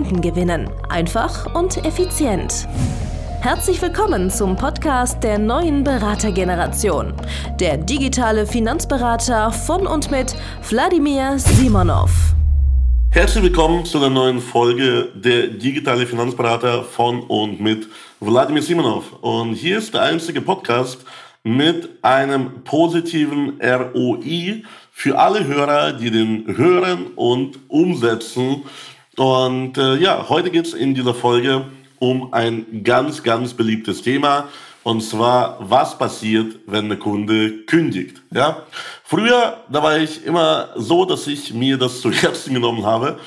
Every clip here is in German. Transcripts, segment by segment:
Kunden gewinnen. Einfach und effizient. Herzlich willkommen zum Podcast der neuen Beratergeneration. Der digitale Finanzberater von und mit Wladimir Simonov. Herzlich willkommen zu einer neuen Folge der digitale Finanzberater von und mit Wladimir Simonov. Und hier ist der einzige Podcast mit einem positiven ROI für alle Hörer, die den hören und umsetzen und äh, ja, heute geht es in dieser Folge um ein ganz, ganz beliebtes Thema. Und zwar, was passiert, wenn der Kunde kündigt? Ja? Früher, da war ich immer so, dass ich mir das zu Herzen genommen habe.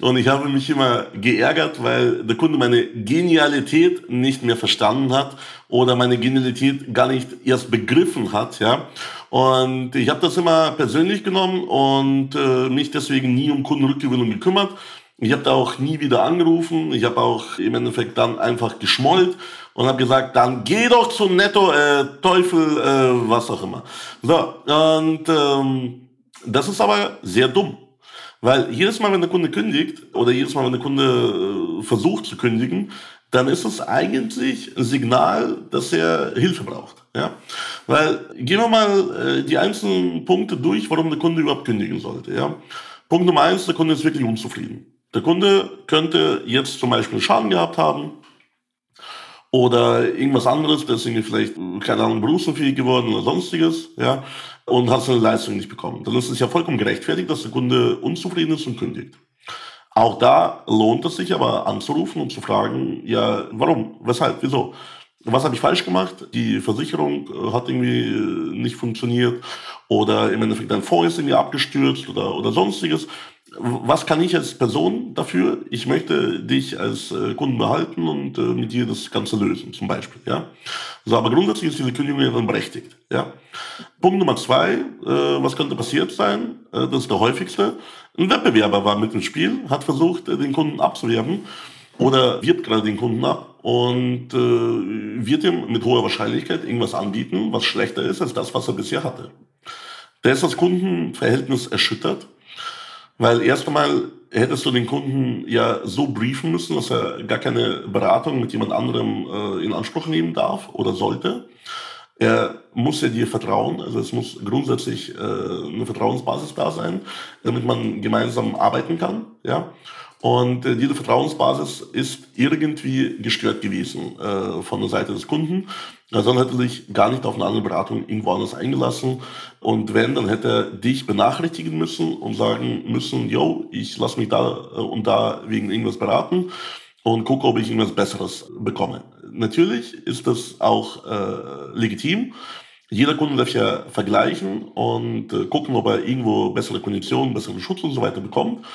Und ich habe mich immer geärgert, weil der Kunde meine Genialität nicht mehr verstanden hat oder meine Genialität gar nicht erst begriffen hat. Ja? Und ich habe das immer persönlich genommen und äh, mich deswegen nie um Kundenrückgewinnung gekümmert. Ich habe da auch nie wieder angerufen. Ich habe auch im Endeffekt dann einfach geschmollt und habe gesagt, dann geh doch zum Netto, äh, Teufel, äh, was auch immer. So, und ähm, das ist aber sehr dumm. Weil jedes Mal, wenn der Kunde kündigt oder jedes Mal, wenn der Kunde äh, versucht zu kündigen, dann ist es eigentlich ein Signal, dass er Hilfe braucht. Ja? Weil gehen wir mal äh, die einzelnen Punkte durch, warum der Kunde überhaupt kündigen sollte. Ja? Punkt Nummer eins, der Kunde ist wirklich unzufrieden. Der Kunde könnte jetzt zum Beispiel Schaden gehabt haben oder irgendwas anderes, deswegen vielleicht, keine Ahnung, berufsunfähig geworden oder sonstiges, ja, und hat seine Leistung nicht bekommen. Dann ist es ja vollkommen gerechtfertigt, dass der Kunde unzufrieden ist und kündigt. Auch da lohnt es sich aber anzurufen und zu fragen, ja, warum, weshalb, wieso? Was habe ich falsch gemacht? Die Versicherung äh, hat irgendwie äh, nicht funktioniert oder im Endeffekt dein Fonds ist irgendwie abgestürzt oder, oder sonstiges was kann ich als Person dafür? Ich möchte dich als äh, Kunden behalten und äh, mit dir das Ganze lösen, zum Beispiel. Ja? So, aber grundsätzlich ist diese Kündigung ja dann berechtigt. Ja? Punkt Nummer zwei, äh, was könnte passiert sein? Äh, das ist der häufigste. Ein Wettbewerber war mit im Spiel, hat versucht, äh, den Kunden abzuwerben oder wirbt gerade den Kunden ab und äh, wird ihm mit hoher Wahrscheinlichkeit irgendwas anbieten, was schlechter ist als das, was er bisher hatte. Der ist das Kundenverhältnis erschüttert weil erst einmal hättest du den Kunden ja so briefen müssen, dass er gar keine Beratung mit jemand anderem äh, in Anspruch nehmen darf oder sollte. Er muss ja dir vertrauen, also es muss grundsätzlich äh, eine Vertrauensbasis da sein, damit man gemeinsam arbeiten kann. Ja? Und äh, diese Vertrauensbasis ist irgendwie gestört gewesen äh, von der Seite des Kunden. Also dann hätte er sich gar nicht auf eine andere Beratung irgendwo anders eingelassen. Und wenn, dann hätte er dich benachrichtigen müssen und sagen müssen, yo, ich lasse mich da äh, und da wegen irgendwas beraten und gucke, ob ich irgendwas Besseres bekomme. Natürlich ist das auch äh, legitim. Jeder Kunde darf ja vergleichen und äh, gucken, ob er irgendwo bessere Konditionen, besseren Schutz und so weiter bekommt.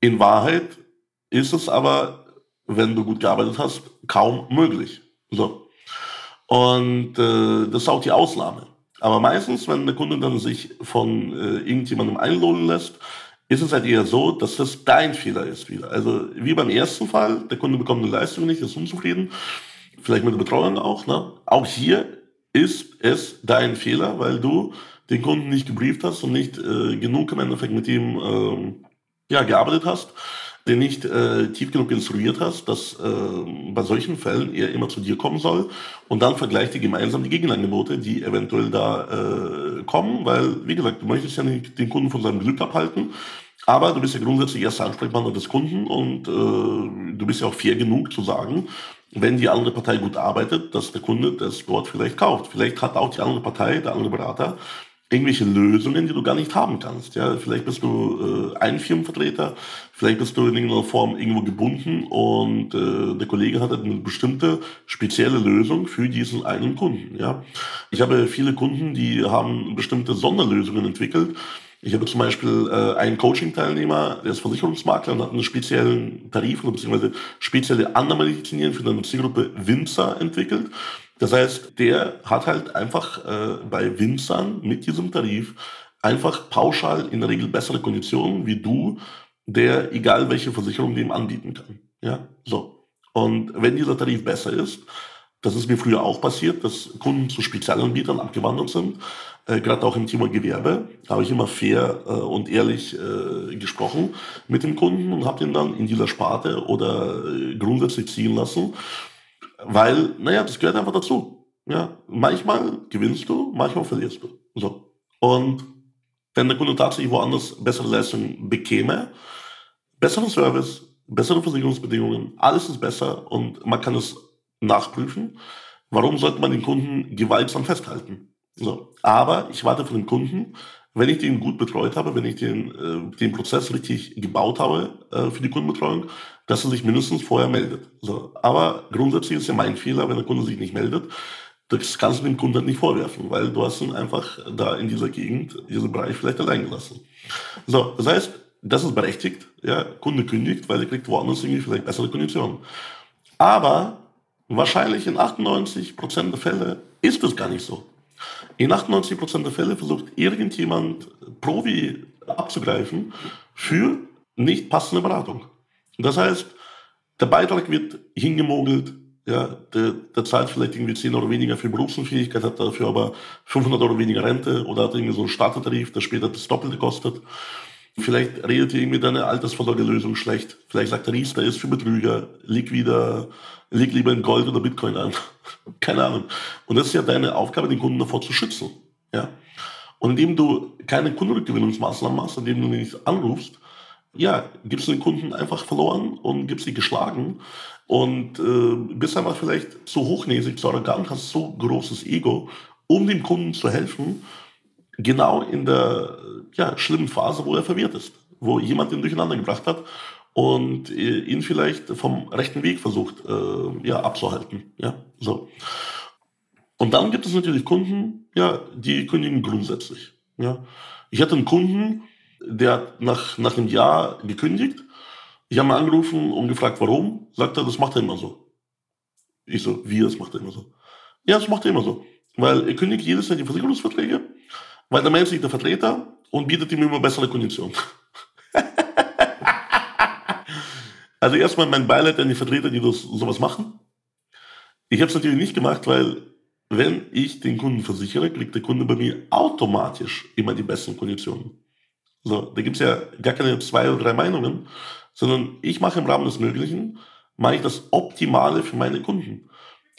In Wahrheit ist es aber, wenn du gut gearbeitet hast, kaum möglich. So. Und äh, das ist auch die Ausnahme. Aber meistens, wenn der Kunde dann sich von äh, irgendjemandem einlohnen lässt, ist es halt eher so, dass das dein Fehler ist wieder. Also wie beim ersten Fall, der Kunde bekommt eine Leistung nicht, ist unzufrieden, vielleicht mit der Betreuung auch. Ne? Auch hier ist es dein Fehler, weil du den Kunden nicht gebrieft hast und nicht äh, genug im Endeffekt mit ihm ähm, ja, gearbeitet hast, den nicht äh, tief genug instruiert hast, dass äh, bei solchen Fällen er immer zu dir kommen soll und dann vergleicht ihr gemeinsam die Gegenangebote, die eventuell da äh, kommen, weil, wie gesagt, du möchtest ja nicht den Kunden von seinem Glück abhalten, aber du bist ja grundsätzlich erster Ansprechpartner des Kunden und äh, du bist ja auch fair genug zu sagen, wenn die andere Partei gut arbeitet, dass der Kunde das dort vielleicht kauft. Vielleicht hat auch die andere Partei, der andere Berater, irgendwelche Lösungen, die du gar nicht haben kannst. Ja, vielleicht bist du äh, ein Firmenvertreter, vielleicht bist du in irgendeiner Form irgendwo gebunden und äh, der Kollege hat eine bestimmte spezielle Lösung für diesen einen Kunden. Ja, ich habe viele Kunden, die haben bestimmte Sonderlösungen entwickelt Ich habe zum Beispiel äh, einen Coaching-Teilnehmer, der ist Versicherungsmakler und hat einen speziellen Tarif oder beziehungsweise spezielle Annahmerichtlinien für eine Zielgruppe Winzer entwickelt. Das heißt, der hat halt einfach äh, bei Winzern mit diesem Tarif einfach pauschal in der Regel bessere Konditionen wie du, der egal welche Versicherung dem anbieten kann. Ja, so. Und wenn dieser Tarif besser ist, das ist mir früher auch passiert, dass Kunden zu Spezialanbietern abgewandert sind, äh, gerade auch im Thema Gewerbe, habe ich immer fair äh, und ehrlich äh, gesprochen mit dem Kunden und habe den dann in dieser Sparte oder äh, grundsätzlich ziehen lassen, weil, naja, das gehört einfach dazu. Ja, manchmal gewinnst du, manchmal verlierst du. So. Und wenn der Kunde tatsächlich woanders bessere Leistung bekäme, besseren Service, bessere Versicherungsbedingungen, alles ist besser und man kann es nachprüfen. Warum sollte man den Kunden gewaltsam festhalten? So. Aber ich warte von dem Kunden, wenn ich den gut betreut habe, wenn ich den, äh, den Prozess richtig gebaut habe äh, für die Kundenbetreuung, dass er sich mindestens vorher meldet. So. Aber grundsätzlich ist ja mein Fehler, wenn der Kunde sich nicht meldet. Das kannst du dem Kunden nicht vorwerfen, weil du hast ihn einfach da in dieser Gegend, in diesem Bereich vielleicht allein gelassen. So, das heißt, das ist berechtigt. Ja, Kunde kündigt, weil er kriegt woanders irgendwie vielleicht bessere Konditionen. Aber wahrscheinlich in 98% der Fälle ist es gar nicht so. In 98% der Fälle versucht irgendjemand Provi abzugreifen für nicht passende Beratung. Das heißt, der Beitrag wird hingemogelt, ja, der, der zahlt vielleicht irgendwie 10 Euro weniger für Berufsunfähigkeit, hat dafür aber 500 Euro weniger Rente oder hat irgendwie so einen Startertarif, der später das Doppelte kostet. Vielleicht redet irgendwie deine Altersvorsorgelösung schlecht. Vielleicht sagt der Riester ist für Betrüger, leg wieder, leg lieber in Gold oder Bitcoin an. Keine Ahnung. Und das ist ja deine Aufgabe, den Kunden davor zu schützen. Ja. Und indem du keine Kundenrückgewinnungsmaßnahmen machst, indem du nicht anrufst, ja, gibst du den Kunden einfach verloren und gibst sie geschlagen und äh, bist einfach vielleicht zu hochnäsig, zu arrogant, hast so großes Ego, um dem Kunden zu helfen genau in der ja, schlimmen Phase, wo er verwirrt ist, wo jemand ihn durcheinander gebracht hat und äh, ihn vielleicht vom rechten Weg versucht äh, ja, abzuhalten. Ja, so. Und dann gibt es natürlich Kunden, ja, die kündigen grundsätzlich. Ja. Ich hatte einen Kunden, der hat nach, nach einem Jahr gekündigt. Ich habe mal angerufen und gefragt, warum. Sagt er, das macht er immer so. Ich so, wie, das macht er immer so? Ja, das macht er immer so. Weil er kündigt jedes Jahr die Versicherungsverträge weil der Mensch ist der Vertreter und bietet ihm immer bessere Konditionen. also erstmal mein Beileid an die Vertreter, die das, sowas machen. Ich habe es natürlich nicht gemacht, weil wenn ich den Kunden versichere, kriegt der Kunde bei mir automatisch immer die besten Konditionen. So, da gibt es ja gar keine zwei oder drei Meinungen, sondern ich mache im Rahmen des Möglichen, mache ich das Optimale für meine Kunden.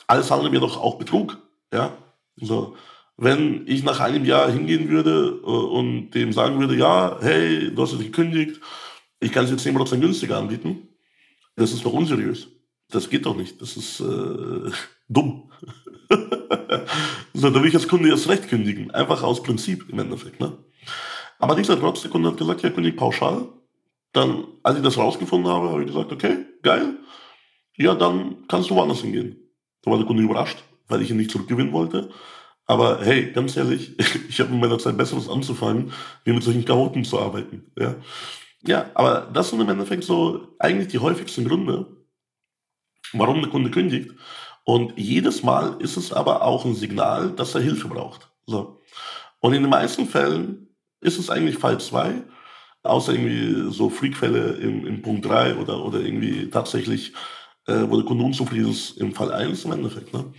Alles andere wäre doch auch Betrug. Ja, so wenn ich nach einem Jahr hingehen würde äh, und dem sagen würde, ja, hey, du hast dich gekündigt, ich kann es jetzt 10% günstiger anbieten, das ist doch unseriös. Das geht doch nicht. Das ist äh, dumm. so, da will ich als Kunde erst recht kündigen. Einfach aus Prinzip im Endeffekt. Ne? Aber dieser trotz, der Kunde hat gesagt, ja, kündigt pauschal. Dann, als ich das rausgefunden habe, habe ich gesagt, okay, geil. Ja, dann kannst du woanders hingehen. Da war der Kunde überrascht, weil ich ihn nicht zurückgewinnen wollte. Aber hey, ganz ehrlich, ich habe in meiner Zeit Besseres anzufangen, wie mit solchen Chaoten zu arbeiten. Ja, ja aber das sind im Endeffekt so eigentlich die häufigsten Gründe, warum der Kunde kündigt. Und jedes Mal ist es aber auch ein Signal, dass er Hilfe braucht. So. Und in den meisten Fällen ist es eigentlich Fall 2, außer irgendwie so Freakfälle im, im Punkt 3 oder, oder irgendwie tatsächlich, äh, wo der Kunde unzufrieden ist im Fall 1 im Endeffekt. Ne?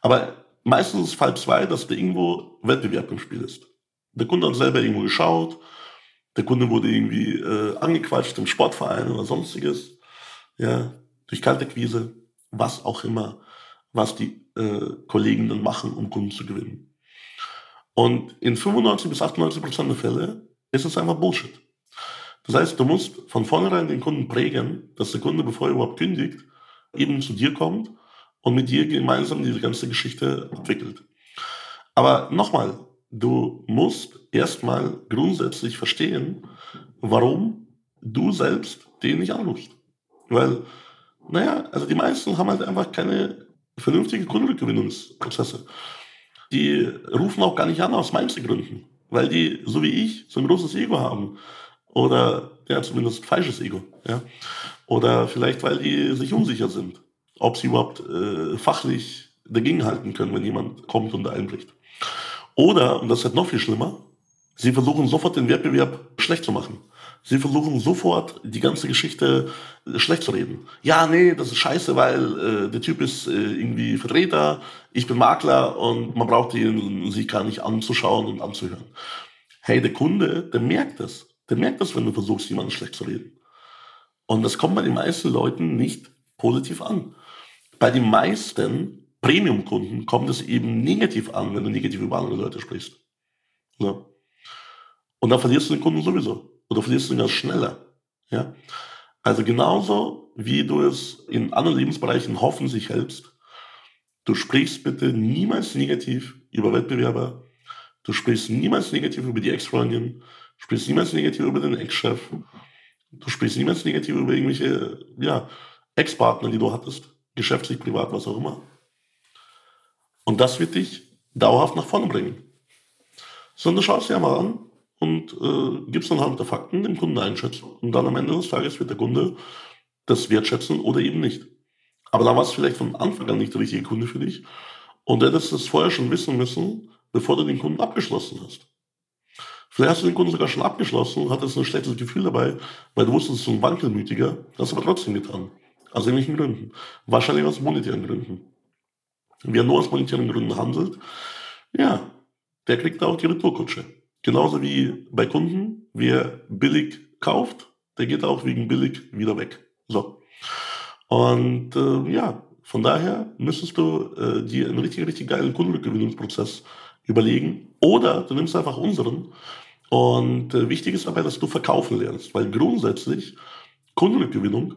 Aber Meistens ist Fall 2, dass da irgendwo Wettbewerb im Spiel ist. Der Kunde hat selber irgendwo geschaut, der Kunde wurde irgendwie äh, angequatscht im Sportverein oder sonstiges, ja, durch Kaltakquise, was auch immer, was die äh, Kollegen dann machen, um Kunden zu gewinnen. Und in 95 bis 98 Prozent der Fälle ist es einfach Bullshit. Das heißt, du musst von vornherein den Kunden prägen, dass der Kunde, bevor er überhaupt kündigt, eben zu dir kommt und mit dir gemeinsam diese ganze Geschichte entwickelt. Aber nochmal, du musst erstmal grundsätzlich verstehen, warum du selbst den nicht anrufst. Weil, naja, also die meisten haben halt einfach keine vernünftigen Kundengewinnungsprozesse. Die rufen auch gar nicht an aus Gründen. weil die, so wie ich, so ein großes Ego haben. Oder ja, zumindest falsches Ego. Ja? Oder vielleicht, weil die sich unsicher sind, ob sie überhaupt äh, fachlich dagegenhalten können, wenn jemand kommt und da einbricht. Oder, und das ist halt noch viel schlimmer, sie versuchen sofort den Wettbewerb schlecht zu machen. Sie versuchen sofort die ganze Geschichte äh, schlecht zu reden. Ja, nee, das ist scheiße, weil äh, der Typ ist äh, irgendwie Vertreter, ich bin Makler und man braucht ihn sich gar nicht anzuschauen und anzuhören. Hey, der Kunde, der merkt das. Der merkt das, wenn du versuchst, jemanden schlecht zu reden. Und das kommt bei den meisten Leuten nicht positiv an. Bei den meisten Premium-Kunden kommt es eben negativ an, wenn du negativ über andere Leute sprichst. Ja. Und dann verlierst du den Kunden sowieso. Oder verlierst du ihn ja schneller. Ja? Also genauso wie du es in anderen Lebensbereichen hoffentlich hältst, du sprichst bitte niemals negativ über Wettbewerber, du sprichst niemals negativ über die Ex-Freundin, du sprichst niemals negativ über den Ex-Chef, du sprichst niemals negativ über irgendwelche ja, Ex-Partner, die du hattest, geschäftlich, privat, was auch immer. Und das wird dich dauerhaft nach vorne bringen. Sondern du schaust dir mal an, und äh, gibst anhand der Fakten dem Kunden einschätzen. Und dann am Ende des Tages wird der Kunde das wertschätzen oder eben nicht. Aber da war es vielleicht von Anfang an nicht der richtige Kunde für dich. Und du hättest das vorher schon wissen müssen, bevor du den Kunden abgeschlossen hast. Vielleicht hast du den Kunden sogar schon abgeschlossen und hattest ein schlechtes Gefühl dabei, weil du wusstest, es ist ein Wankelmütiger, hast aber trotzdem getan. Aus irgendwelchen Gründen. Wahrscheinlich aus monetären Gründen. Wer nur aus monetären Gründen handelt, ja, der kriegt auch die Retourkutsche. Genauso wie bei Kunden, wer billig kauft, der geht auch wegen billig wieder weg. So. Und äh, ja, von daher müsstest du äh, dir einen richtig, richtig geilen Kundengewinnungsprozess überlegen. Oder du nimmst einfach unseren. Und äh, wichtig ist dabei, dass du verkaufen lernst, weil grundsätzlich Kundengewinnung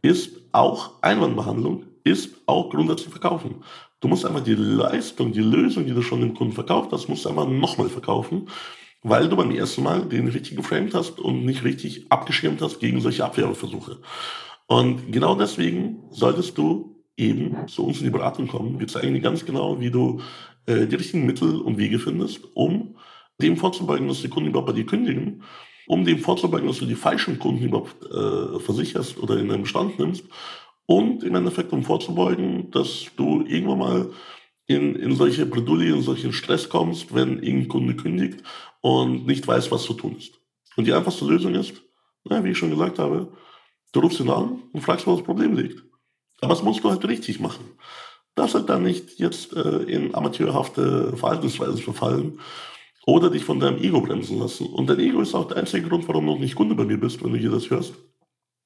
ist auch Einwandbehandlung, ist auch grundsätzlich verkaufen. Du musst einfach die Leistung, die Lösung, die du schon dem Kunden verkauft hast, musst du einfach nochmal verkaufen weil du beim ersten Mal den richtig geframed hast und nicht richtig abgeschirmt hast gegen solche Abwehrversuche. Und genau deswegen solltest du eben zu uns in die Beratung kommen. Wir zeigen dir ganz genau, wie du äh, die richtigen Mittel und Wege findest, um dem vorzubeugen, dass die Kunden überhaupt bei dir kündigen, um dem vorzubeugen, dass du die falschen Kunden überhaupt äh, versicherst oder in den Bestand nimmst und im Endeffekt um vorzubeugen, dass du irgendwann mal in, in solche Bredouille, in solchen Stress kommst, wenn irgendein Kunde kündigt und nicht weiß, was zu tun ist. Und die einfachste Lösung ist, na, wie ich schon gesagt habe, du rufst ihn an und fragst, wo das Problem liegt. Aber das musst du halt richtig machen. Darfst halt dann nicht jetzt äh, in amateurhafte Verhaltensweisen verfallen oder dich von deinem Ego bremsen lassen. Und dein Ego ist auch der einzige Grund, warum du noch nicht Kunde bei mir bist, wenn du hier das hörst.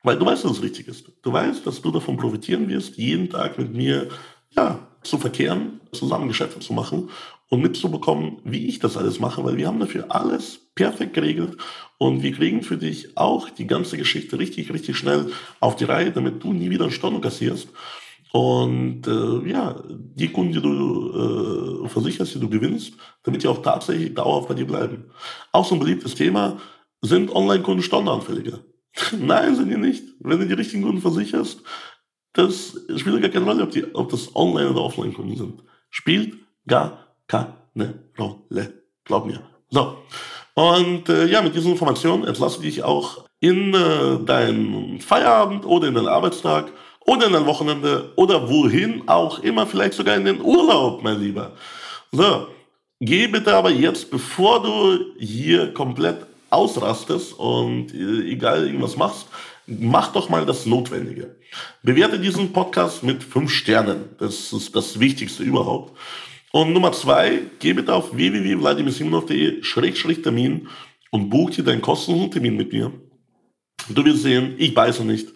Weil du weißt, dass es richtig ist. Du weißt, dass du davon profitieren wirst, jeden Tag mit mir ja, zu verkehren, zusammen Geschäfte zu machen und mitzubekommen, wie ich das alles mache, weil wir haben dafür alles perfekt geregelt und wir kriegen für dich auch die ganze Geschichte richtig, richtig schnell auf die Reihe, damit du nie wieder einen Storno kassierst. Und äh, ja, die Kunden, die du äh, versicherst, die du gewinnst, damit die auch tatsächlich dauerhaft bei dir bleiben. Auch so ein beliebtes Thema, sind Online-Kunden stornoanfälliger? Nein, sind die nicht. Wenn du die richtigen Kunden versicherst, das spielt gar keine Rolle, ob, die, ob das Online- oder Offline-Kunden sind. Spielt gar keine Rolle. Glaub mir. So. Und äh, ja, mit diesen Informationen entlasse ich dich auch in äh, deinen Feierabend oder in den Arbeitstag oder in dein Wochenende oder wohin auch immer, vielleicht sogar in den Urlaub, mein Lieber. So, geh bitte aber jetzt, bevor du hier komplett ausrastest und äh, egal irgendwas machst, mach doch mal das Notwendige. Bewerte diesen Podcast mit fünf Sternen. Das ist das Wichtigste überhaupt. Und Nummer zwei, geh bitte auf www.vladimirsimonov.de-termin und buch dir deinen kostenlosen Termin mit mir. Du wirst sehen, ich beiße nicht,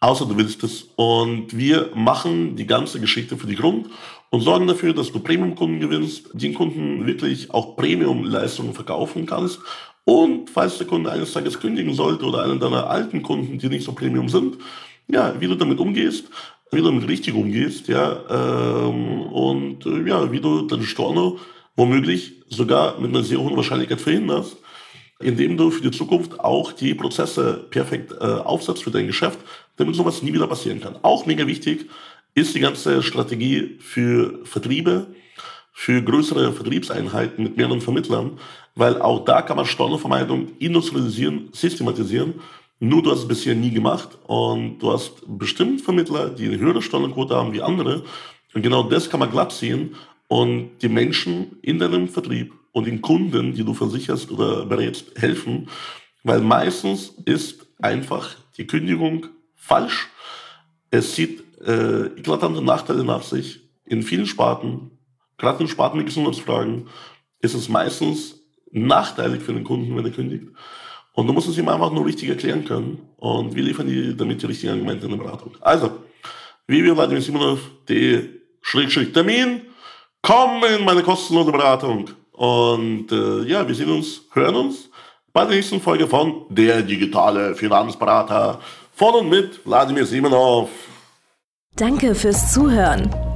außer du willst es. Und wir machen die ganze Geschichte für dich rund und sorgen dafür, dass du Premium-Kunden gewinnst, den Kunden wirklich auch Premium-Leistungen verkaufen kannst. Und falls der Kunde eines Tages kündigen sollte oder einen deiner alten Kunden, die nicht so Premium sind, ja, wie du damit umgehst, wie du damit richtig umgehst, ja, ähm, und äh, ja, wie du den Storno womöglich sogar mit einer sehr hohen Wahrscheinlichkeit verhinderst, indem du für die Zukunft auch die Prozesse perfekt äh, aufsetzt für dein Geschäft, damit sowas nie wieder passieren kann. Auch mega wichtig ist die ganze Strategie für Vertriebe, für größere Vertriebseinheiten mit mehreren Vermittlern, weil auch da kann man Steuervermeidung industrialisieren, systematisieren. Nur du hast es bisher nie gemacht und du hast bestimmt Vermittler, die eine höhere Steuerquote haben wie andere. Und genau das kann man glatt ziehen und die Menschen in deinem Vertrieb und den Kunden, die du versicherst oder berätst, helfen, weil meistens ist einfach die Kündigung falsch. Es zieht äh, eklatante Nachteile nach sich. In vielen Sparten, gerade in Sparten mit Gesundheitsfragen, ist es meistens nachteilig für den Kunden, wenn er kündigt. Und du musst es ihm einfach nur richtig erklären können. Und wir liefern dir damit die richtigen Argumente in der Beratung. Also, www.vladimirsimonov.de Schrägstrich Termin. Komm in meine kostenlose Beratung. Und äh, ja, wir sehen uns, hören uns bei der nächsten Folge von Der digitale Finanzberater von und mit Wladimir Simonov. Danke fürs Zuhören.